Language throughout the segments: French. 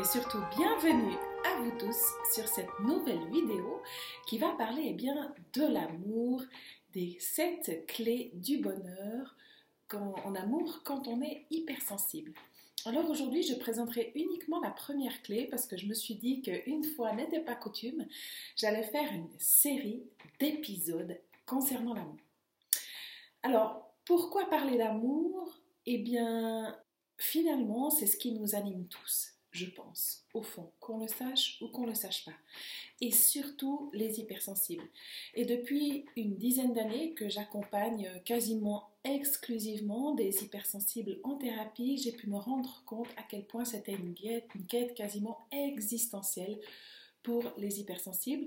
Et surtout bienvenue à vous tous sur cette nouvelle vidéo qui va parler eh bien, de l'amour, des 7 clés du bonheur en amour quand on est hypersensible. Alors aujourd'hui, je présenterai uniquement la première clé parce que je me suis dit qu'une fois n'était pas coutume, j'allais faire une série d'épisodes concernant l'amour. Alors, pourquoi parler d'amour? Eh bien, finalement, c'est ce qui nous anime tous, je pense, au fond, qu'on le sache ou qu'on ne le sache pas. Et surtout les hypersensibles. Et depuis une dizaine d'années que j'accompagne quasiment exclusivement des hypersensibles en thérapie, j'ai pu me rendre compte à quel point c'était une une quête quasiment existentielle pour les hypersensibles.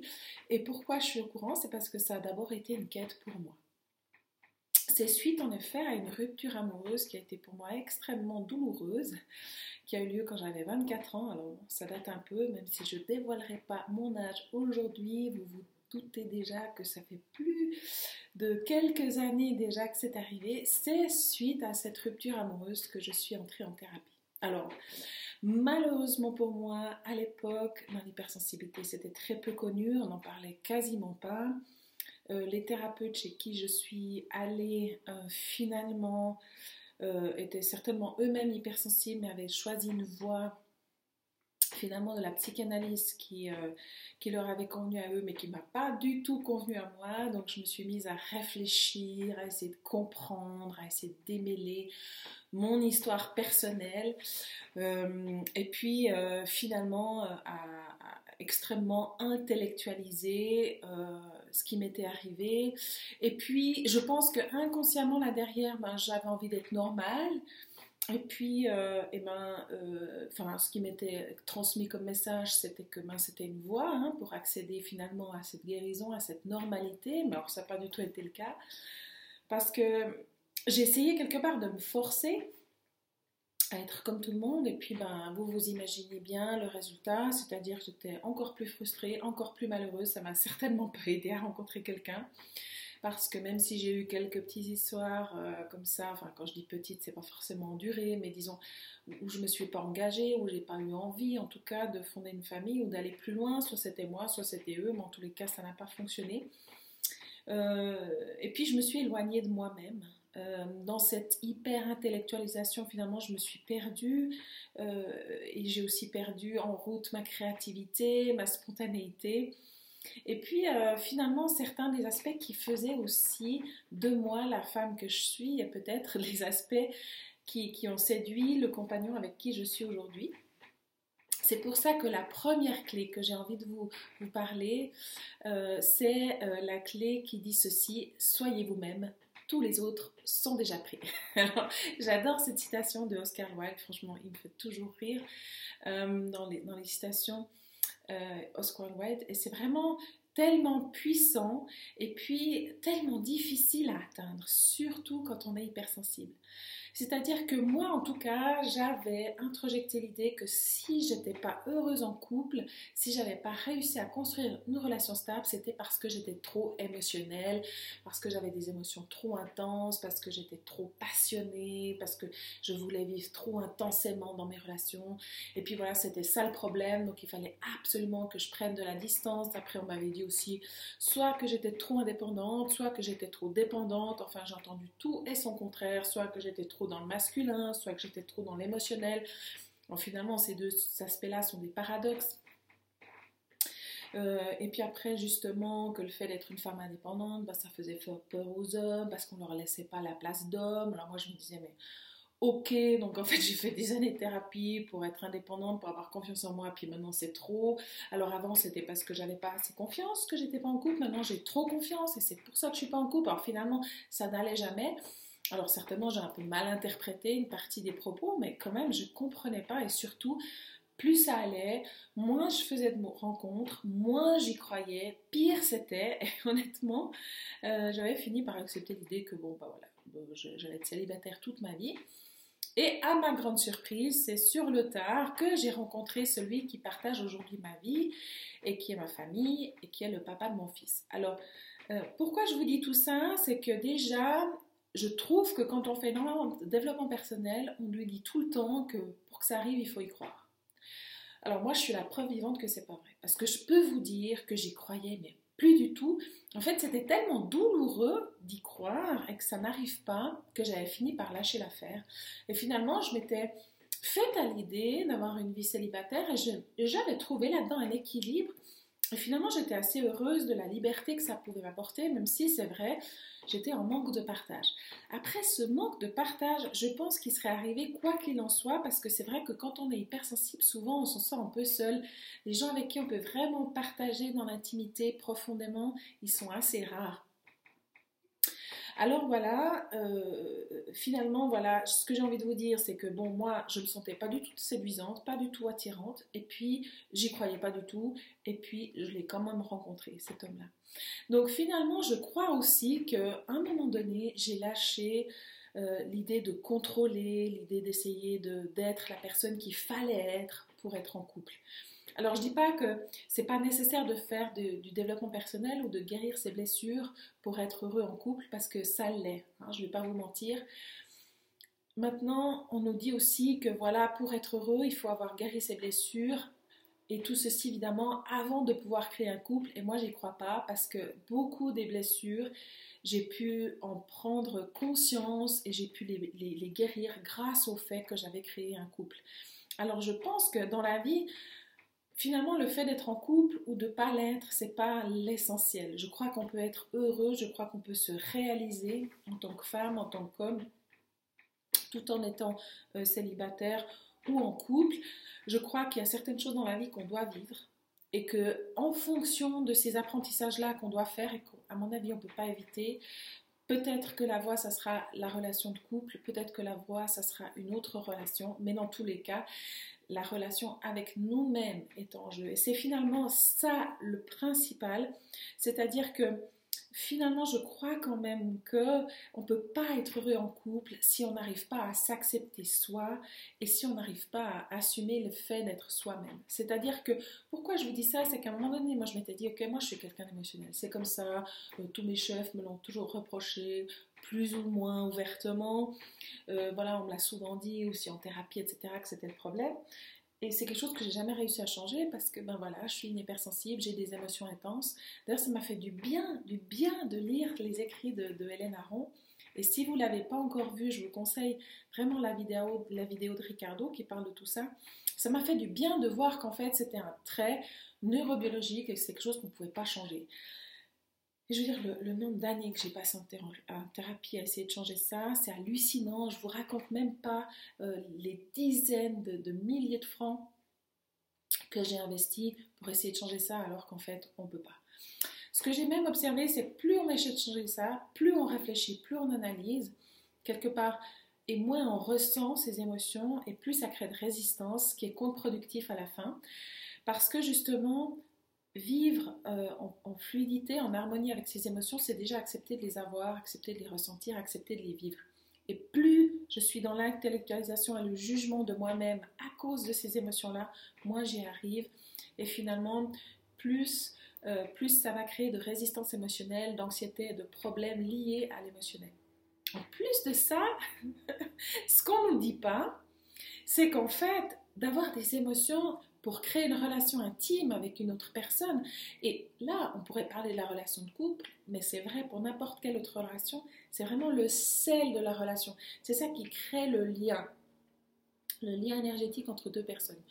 Et pourquoi je suis au courant? C'est parce que ça a d'abord été une quête pour moi. C'est suite en effet à une rupture amoureuse qui a été pour moi extrêmement douloureuse, qui a eu lieu quand j'avais 24 ans. Alors ça date un peu, même si je ne dévoilerai pas mon âge aujourd'hui, vous vous doutez déjà que ça fait plus de quelques années déjà que c'est arrivé. C'est suite à cette rupture amoureuse que je suis entrée en thérapie. Alors, malheureusement pour moi, à l'époque, mon hypersensibilité, c'était très peu connu, on n'en parlait quasiment pas. Euh, les thérapeutes chez qui je suis allée euh, finalement euh, étaient certainement eux-mêmes hypersensibles, mais avaient choisi une voie finalement de la psychanalyse qui, qui leur avait convenu à eux, mais qui m'a pas du tout convenu à moi. Donc je me suis mise à réfléchir, à essayer de comprendre, à essayer de démêler mon histoire personnelle, et puis finalement à, extrêmement intellectualiser ce qui m'était arrivé. Et puis, je pense que inconsciemment là derrière, ben, j'avais envie d'être normale. Et puis, euh, et ben, euh, ce qui m'était transmis comme message, c'était que ben, c'était une voie hein, pour accéder finalement à cette guérison, à cette normalité. Mais alors, ça n'a pas du tout été le cas. Parce que j'ai essayé quelque part de me forcer être comme tout le monde. Et puis, ben, vous vous imaginez bien le résultat, c'est-à-dire j'étais encore plus frustrée, encore plus malheureuse. Ça m'a certainement pas aidé à rencontrer quelqu'un. Parce que même si j'ai eu quelques petites histoires euh, comme ça, enfin quand je dis petites, c'est pas forcément duré, mais disons où je me suis pas engagée, où j'ai pas eu envie en tout cas de fonder une famille ou d'aller plus loin, soit c'était moi, soit c'était eux, mais en tous les cas ça n'a pas fonctionné. Euh, et puis je me suis éloignée de moi-même. Euh, dans cette hyper-intellectualisation, finalement, je me suis perdue euh, et j'ai aussi perdu en route ma créativité, ma spontanéité. Et puis, euh, finalement, certains des aspects qui faisaient aussi de moi la femme que je suis, et peut-être les aspects qui, qui, ont séduit le compagnon avec qui je suis aujourd'hui. C'est pour ça que la première clé que j'ai envie de vous, vous parler, c'est la clé qui dit ceci, soyez vous-même, tous les autres sont déjà pris. j'adore cette citation de Oscar Wilde, franchement, il me fait toujours rire euh, dans, les, citations euh, Oscar Wilde, et c'est vraiment tellement puissant et puis tellement difficile à atteindre, surtout quand on est hypersensible. C'est-à-dire que moi, en tout cas, j'avais introjecté l'idée que si j'étais pas heureuse en couple, si j'avais pas réussi à construire une relation stable, c'était parce que j'étais trop émotionnelle, parce que j'avais des émotions trop intenses, parce que j'étais trop passionnée, parce que je voulais vivre trop intensément dans mes relations. Et puis voilà, c'était ça le problème. Donc il fallait absolument que je prenne de la distance. Après, on m'avait dit aussi soit que j'étais trop indépendante, soit que j'étais trop dépendante. Enfin, j'ai entendu tout et son contraire, soit que j'étais trop dans le masculin, soit que j'étais trop dans l'émotionnel. finalement, ces deux aspects-là sont des paradoxes. Euh, et puis après, justement, que le fait d'être une femme indépendante, bah, ça faisait peur aux hommes parce qu'on ne leur laissait pas la place d'homme. Alors moi, je me disais, mais ok, donc en fait, j'ai fait des années de thérapie pour être indépendante, pour avoir confiance en moi, puis maintenant c'est trop. Alors avant, c'était parce que j'avais pas assez confiance que j'étais pas en couple. Maintenant, j'ai trop confiance et c'est pour ça que je suis pas en couple. Alors finalement, ça n'allait jamais. Alors certainement, j'ai un peu mal interprété une partie des propos, mais quand même, je ne comprenais pas et surtout, plus ça allait, moins je faisais de rencontres, moins j'y croyais, pire c'était. Et honnêtement, euh, j'avais fini par accepter l'idée que bon, bah voilà, j'allais être célibataire toute ma vie. Et à ma grande surprise, c'est sur le tard que j'ai rencontré celui qui partage aujourd'hui ma vie et qui est ma famille et qui est le papa de mon fils. Alors, euh, pourquoi je vous dis tout ça? C'est que déjà, je trouve que quand on fait énormément de développement personnel, on lui dit tout le temps que pour que ça arrive, il faut y croire. Alors moi, je suis la preuve vivante que c'est pas vrai. Parce que je peux vous dire que j'y croyais, mais plus du tout. En fait, c'était tellement douloureux d'y croire et que ça n'arrive pas que j'avais fini par lâcher l'affaire. Et finalement, je m'étais faite à l'idée d'avoir une vie célibataire et j'avais trouvé là-dedans un équilibre et finalement, j'étais assez heureuse de la liberté que ça pouvait m'apporter, même si c'est vrai, j'étais en manque de partage. Après ce manque de partage, je pense qu'il serait arrivé quoi qu'il en soit, parce que c'est vrai que quand on est hypersensible, souvent on s'en sent un peu seul. Les gens avec qui on peut vraiment partager dans l'intimité profondément, ils sont assez rares. Alors voilà, euh, finalement, voilà, ce que j'ai envie de vous dire, c'est que bon, moi, je me sentais pas du tout séduisante, pas du tout attirante, et puis j'y croyais pas du tout, et puis je l'ai quand même rencontré, cet homme-là. Donc finalement, je crois aussi qu'à un moment donné, j'ai lâché euh, l'idée de contrôler, l'idée d'essayer d'être la personne qu'il fallait être pour être en couple. Alors je dis pas que c'est pas nécessaire de faire du développement personnel ou de guérir ses blessures pour être heureux en couple parce que ça l'est. Hein, je ne vais pas vous mentir. Maintenant, on nous dit aussi que voilà, pour être heureux, il faut avoir guéri ses blessures et tout ceci évidemment avant de pouvoir créer un couple. Et moi, j'y crois pas parce que beaucoup des blessures, j'ai pu en prendre conscience et j'ai pu les guérir grâce au fait que j'avais créé un couple. Alors, je pense que dans la vie, Finalement, le fait d'être en couple ou de pas l'être, c'est pas l'essentiel. Je crois qu'on peut être heureux, je crois qu'on peut se réaliser en tant que femme, en tant qu'homme, tout en étant euh, célibataire ou en couple. Je crois qu'il y a certaines choses dans la vie qu'on doit vivre et que en fonction de ces apprentissages-là qu'on doit faire et qu'à mon avis on ne peut pas éviter, Peut-être que la voie, ça sera la relation de couple, peut-être que la voie, ça sera une autre relation, mais dans tous les cas, la relation avec nous-mêmes est en jeu. Et c'est finalement ça le principal, c'est-à-dire que finalement, je crois quand même que on peut pas être heureux en couple si on n'arrive pas à s'accepter soi et si on n'arrive pas à assumer le fait d'être soi-même. C'est-à-dire que pourquoi je vous dis ça, c'est qu'à un moment donné, moi je m'étais dit ok, moi je suis quelqu'un d'émotionnel, c'est comme ça. Euh, tous mes chefs me l'ont toujours reproché, plus ou moins ouvertement. Euh, voilà, on me l'a souvent dit aussi en thérapie, etc., que c'était le problème. Et c'est quelque chose que j'ai jamais réussi à changer parce que ben voilà, je suis une hypersensible, j'ai des émotions intenses. D'ailleurs, ça m'a fait du bien, du bien de lire les écrits de, Hélène Aron. Et si vous l'avez pas encore vu, je vous conseille vraiment la vidéo, la vidéo de Ricardo qui parle de tout ça. Ça m'a fait du bien de voir qu'en fait c'était un trait neurobiologique et c'est quelque chose qu'on ne pouvait pas changer je veux dire, le, nombre d'années que j'ai passé en, thérapie à essayer de changer ça, c'est hallucinant. Je vous raconte même pas euh, les dizaines de, milliers de francs que j'ai investis pour essayer de changer ça, alors qu'en fait, on ne peut pas. Ce que j'ai même observé, c'est plus on essaie de changer ça, plus on réfléchit, plus on analyse, quelque part, et moins on ressent ces émotions, et plus ça crée de résistance, qui est contre-productif à la fin. Parce que justement, vivre euh, en, fluidité, en harmonie avec ses émotions, c'est déjà accepter de les avoir, accepter de les ressentir, accepter de les vivre. Et plus je suis dans l'intellectualisation et le jugement de moi-même à cause de ces émotions-là, moins j'y arrive. Et finalement, plus, euh, plus ça va créer de résistance émotionnelle, d'anxiété et de problèmes liés à l'émotionnel. En plus de ça, ce qu'on ne nous dit pas, c'est qu'en fait, d'avoir des émotions pour créer une relation intime avec une autre personne. Et là, on pourrait parler de la relation de couple, mais c'est vrai pour n'importe quelle autre relation, c'est vraiment le sel de la relation. C'est ça qui crée le lien, le lien énergétique entre deux personnes.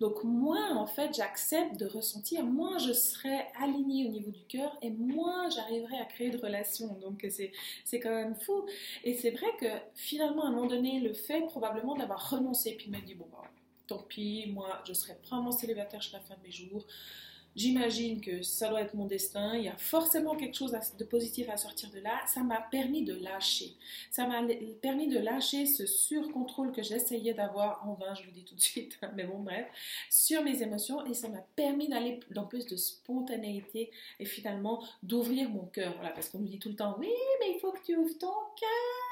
Donc moins en fait j'accepte de ressentir, moins je serai alignée au niveau du cœur et moins j'arriverai à créer de relations. Donc c'est quand même fou. Et c'est vrai que finalement à un moment donné, le fait probablement d'avoir renoncé, puis m'a dit bon bah tant pis, moi je serai probablement célibataire jusqu'à la fin de mes jours. J'imagine que ça doit être mon destin. Il y a forcément quelque chose de positif à sortir de là. Ça m'a permis de lâcher. Ça m'a permis de lâcher ce surcontrôle que j'essayais d'avoir en vain, je vous dis tout de suite, mais bon, bref, sur mes émotions. Et ça m'a permis d'aller dans plus de spontanéité et finalement d'ouvrir mon cœur. Voilà, parce qu'on me dit tout le temps, oui, mais il faut que tu ouvres ton cœur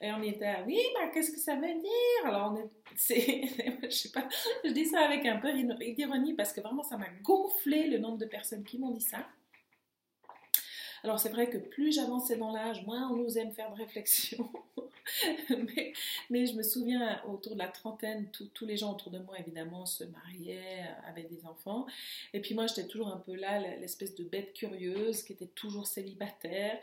et on était, oui, bah, qu'est-ce que ça veut dire Alors, on pas, je dis ça avec un peu d'ironie parce que vraiment, ça m'a gonflé le nombre de personnes qui m'ont dit ça. Alors c'est vrai que plus j'avançais dans l'âge, moins on osait me faire de réflexion. mais, je me souviens, autour de la trentaine, tous les gens autour de moi, évidemment, se mariaient, euh, avaient des enfants. Et puis moi, j'étais toujours un peu là, l'espèce de bête curieuse qui était toujours célibataire.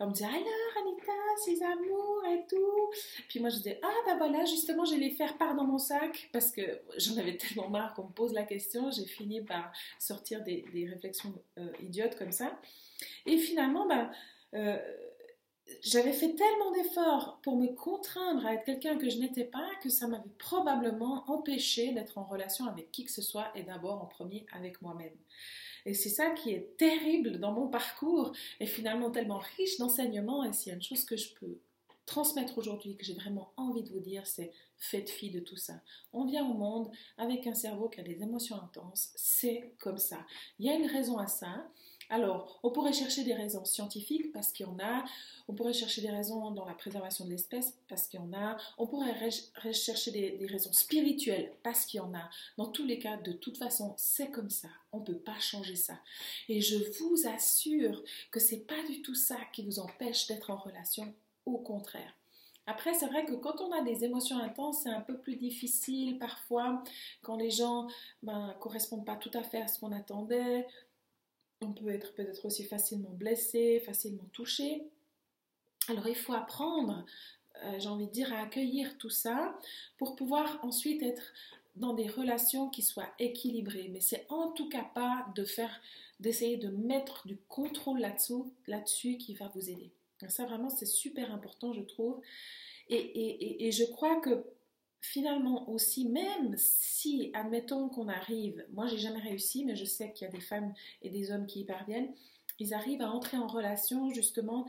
On me disait, alors Anita, ces amours et tout? Puis moi, je disais, ah ben voilà, justement, je les faire part dans mon sac parce que j'en avais tellement marre qu'on me pose la question. J'ai fini par sortir des, réflexions euh, idiotes comme ça. Et finalement, ben, euh, j'avais fait tellement d'efforts pour me contraindre à être quelqu'un que je n'étais pas que ça m'avait probablement empêché d'être en relation avec qui que ce soit et d'abord en premier avec moi-même. Et c'est ça qui est terrible dans mon parcours et finalement tellement riche d'enseignements. Et s'il y a une chose que je peux transmettre aujourd'hui, que j'ai vraiment envie de vous dire, c'est faites fi de tout ça. On vient au monde avec un cerveau qui a des émotions intenses, c'est comme ça. Il y a une raison à ça. Alors, on pourrait chercher des raisons scientifiques parce qu'il y en a, on pourrait chercher des raisons dans la préservation de l'espèce parce qu'il y en a, on pourrait rechercher des, raisons spirituelles parce qu'il y en a. Dans tous les cas, de toute façon, c'est comme ça. On ne peut pas changer ça. Et je vous assure que c'est pas du tout ça qui vous empêche d'être en relation. Au contraire. Après, c'est vrai que quand on a des émotions intenses, c'est un peu plus difficile parfois quand les gens ne ben, correspondent pas tout à fait à ce qu'on attendait on peut être peut-être aussi facilement blessé, facilement touché. Alors il faut apprendre, euh, j'ai envie de dire, à accueillir tout ça pour pouvoir ensuite être dans des relations qui soient équilibrées. Mais c'est en tout cas pas de faire, d'essayer de mettre du contrôle là-dessus, là-dessus qui va vous aider. ça vraiment c'est super important, je trouve. et je crois que finalement aussi, même si, admettons qu'on arrive, moi j'ai jamais réussi, mais je sais qu'il y a des femmes et des hommes qui y parviennent, ils arrivent à entrer en relation justement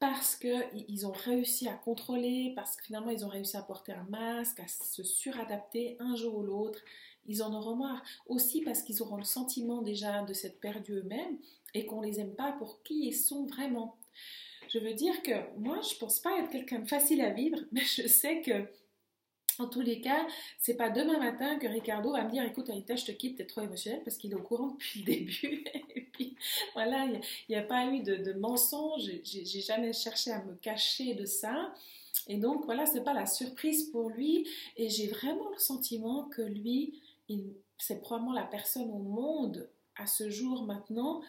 parce qu'ils ont réussi à contrôler, parce que finalement ils ont réussi à porter un masque, à se suradapter un jour ou l'autre. Ils en auront marre. Aussi parce qu'ils auront le sentiment déjà de s'être perdus eux-mêmes et qu'on les aime pas pour qui ils sont vraiment. Je veux dire que moi, je pense pas être quelqu'un de facile à vivre, mais je sais que en tous les cas, c'est pas demain matin que Ricardo va me dire écoute Anita, je te quitte, t'es trop émotionnelle parce qu'il est au courant depuis le début. et puis voilà, il n'y a, pas eu de, de mensonge, j'ai jamais cherché à me cacher de ça. Et donc voilà, c'est pas la surprise pour lui. Et j'ai vraiment le sentiment que lui, c'est probablement la personne au monde à ce jour maintenant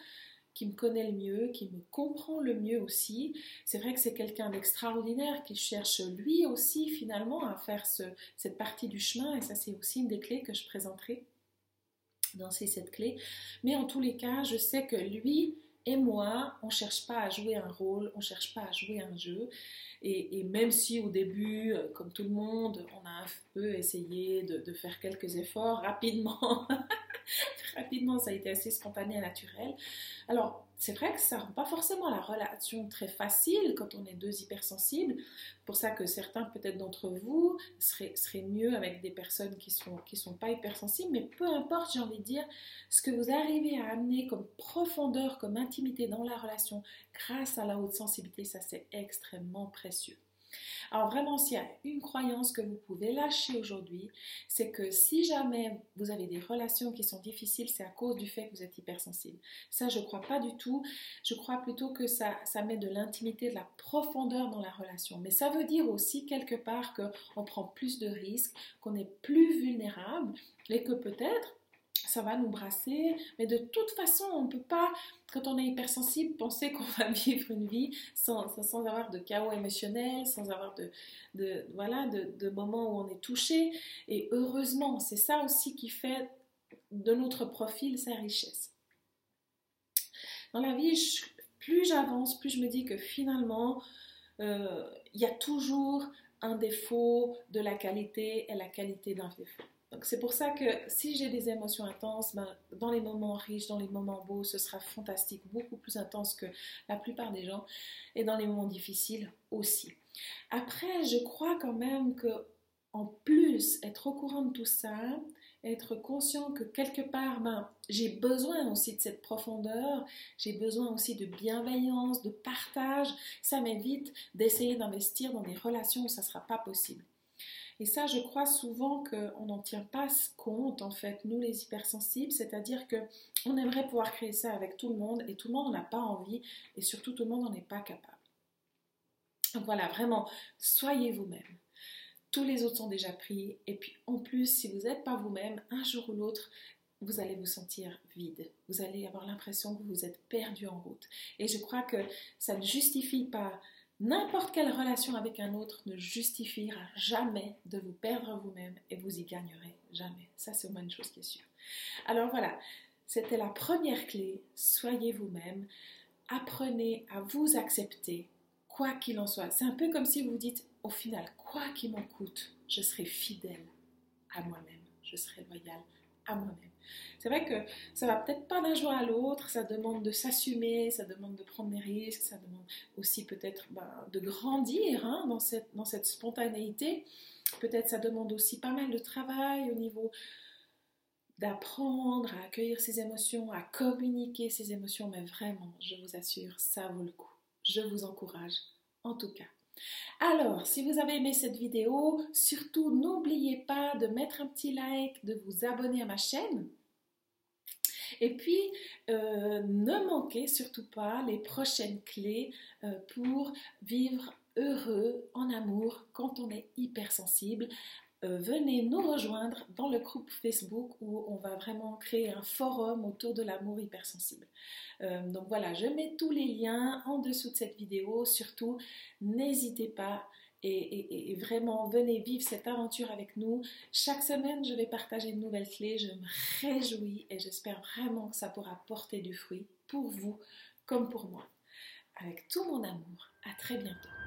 qui me connaît le mieux, qui me comprend le mieux aussi. C'est vrai que c'est quelqu'un d'extraordinaire qui cherche lui aussi finalement à faire cette partie du chemin et ça c'est aussi une des clés que je présenterai dans ces sept clés. Mais en tous les cas, je sais que lui et moi, on ne cherche pas à jouer un rôle, on ne cherche pas à jouer un jeu. Et, même si au début, euh, comme tout le monde, on a un peu essayé de, de faire quelques efforts rapidement, rapidement, ça a été assez spontané et naturel. Alors, c'est vrai que ça rend pas forcément la relation très facile quand on est deux hypersensibles. Pour ça que certains peut-être d'entre vous seraient, seraient, mieux avec des personnes qui sont qui sont pas hypersensibles, mais peu importe, j'ai envie de dire, ce que vous arrivez à amener comme profondeur, comme intimité dans la relation grâce à la haute sensibilité, ça c'est extrêmement précieux. Alors vraiment, s'il y a une croyance que vous pouvez lâcher aujourd'hui, c'est que si jamais vous avez des relations qui sont difficiles, c'est à cause du fait que vous êtes hypersensible. Ça, je ne crois pas du tout. Je crois plutôt que ça, ça met de l'intimité, de la profondeur dans la relation. Mais ça veut dire aussi quelque part qu'on prend plus de risques, qu'on est plus vulnérable et que peut-être ça va nous brasser, mais de toute façon, on ne peut pas, quand on est hypersensible, penser qu'on va vivre une vie sans, sans, avoir de chaos émotionnel, sans avoir de, de voilà, de, moments où on est touché. Et heureusement, c'est ça aussi qui fait de notre profil sa richesse. Dans la vie, plus j'avance, plus je me dis que finalement, euh, il y a toujours un défaut de la qualité et la qualité d'un défaut. Donc c'est pour ça que si j'ai des émotions intenses, ben, dans les moments riches, dans les moments beaux, ce sera fantastique, beaucoup plus intense que la plupart des gens, et dans les moments difficiles aussi. Après, je crois quand même que en plus, être au courant de tout ça, être conscient que quelque part, ben, j'ai besoin aussi de cette profondeur, j'ai besoin aussi de bienveillance, de partage, ça m'évite d'essayer d'investir dans des relations où ça ne sera pas possible. Et ça, je crois souvent qu'on n'en tient pas compte, en fait, nous les hypersensibles, c'est-à-dire que on aimerait pouvoir créer ça avec tout le monde et tout le monde n'en a pas envie et surtout tout le monde n'en est pas capable. Donc voilà, vraiment, soyez vous-même. Tous les autres sont déjà pris et puis en plus, si vous n'êtes pas vous-même, un jour ou l'autre, vous allez vous sentir vide. Vous allez avoir l'impression que vous êtes perdu en route. Et je crois que ça ne justifie pas N'importe quelle relation avec un autre ne justifiera jamais de vous perdre vous-même et vous y gagnerez jamais. Ça, c'est au moins une chose qui est sûre. Alors voilà, c'était la première clé. Soyez vous-même. Apprenez à vous accepter, quoi qu'il en soit. C'est un peu comme si vous dites, au final, quoi qu'il m'en coûte, je serai fidèle à moi-même. Je serai loyal à moi-même. C'est vrai que ça va peut-être pas d'un jour à l'autre, ça demande de s'assumer, ça demande de prendre des risques, ça demande aussi peut-être ben, de grandir hein, dans, cette, dans cette spontanéité. Peut-être ça demande aussi pas mal de travail au niveau d'apprendre à accueillir ses émotions, à communiquer ses émotions, mais vraiment, je vous assure, ça vaut le coup. Je vous encourage, en tout cas. Alors, si vous avez aimé cette vidéo, surtout n'oubliez pas de mettre un petit like, de vous abonner à ma chaîne et puis, euh, ne manquez surtout pas les prochaines clés euh, pour vivre heureux en amour quand on est hypersensible. Euh, venez nous rejoindre dans le groupe Facebook où on va vraiment créer un forum autour de l'amour hypersensible. donc voilà, je mets tous les liens en dessous de cette vidéo. Surtout, n'hésitez pas et, vraiment venez vivre cette aventure avec nous. Chaque semaine, je vais partager une nouvelle clé. Je me réjouis et j'espère vraiment que ça pourra porter du fruit pour vous comme pour moi. Avec tout mon amour. À très bientôt.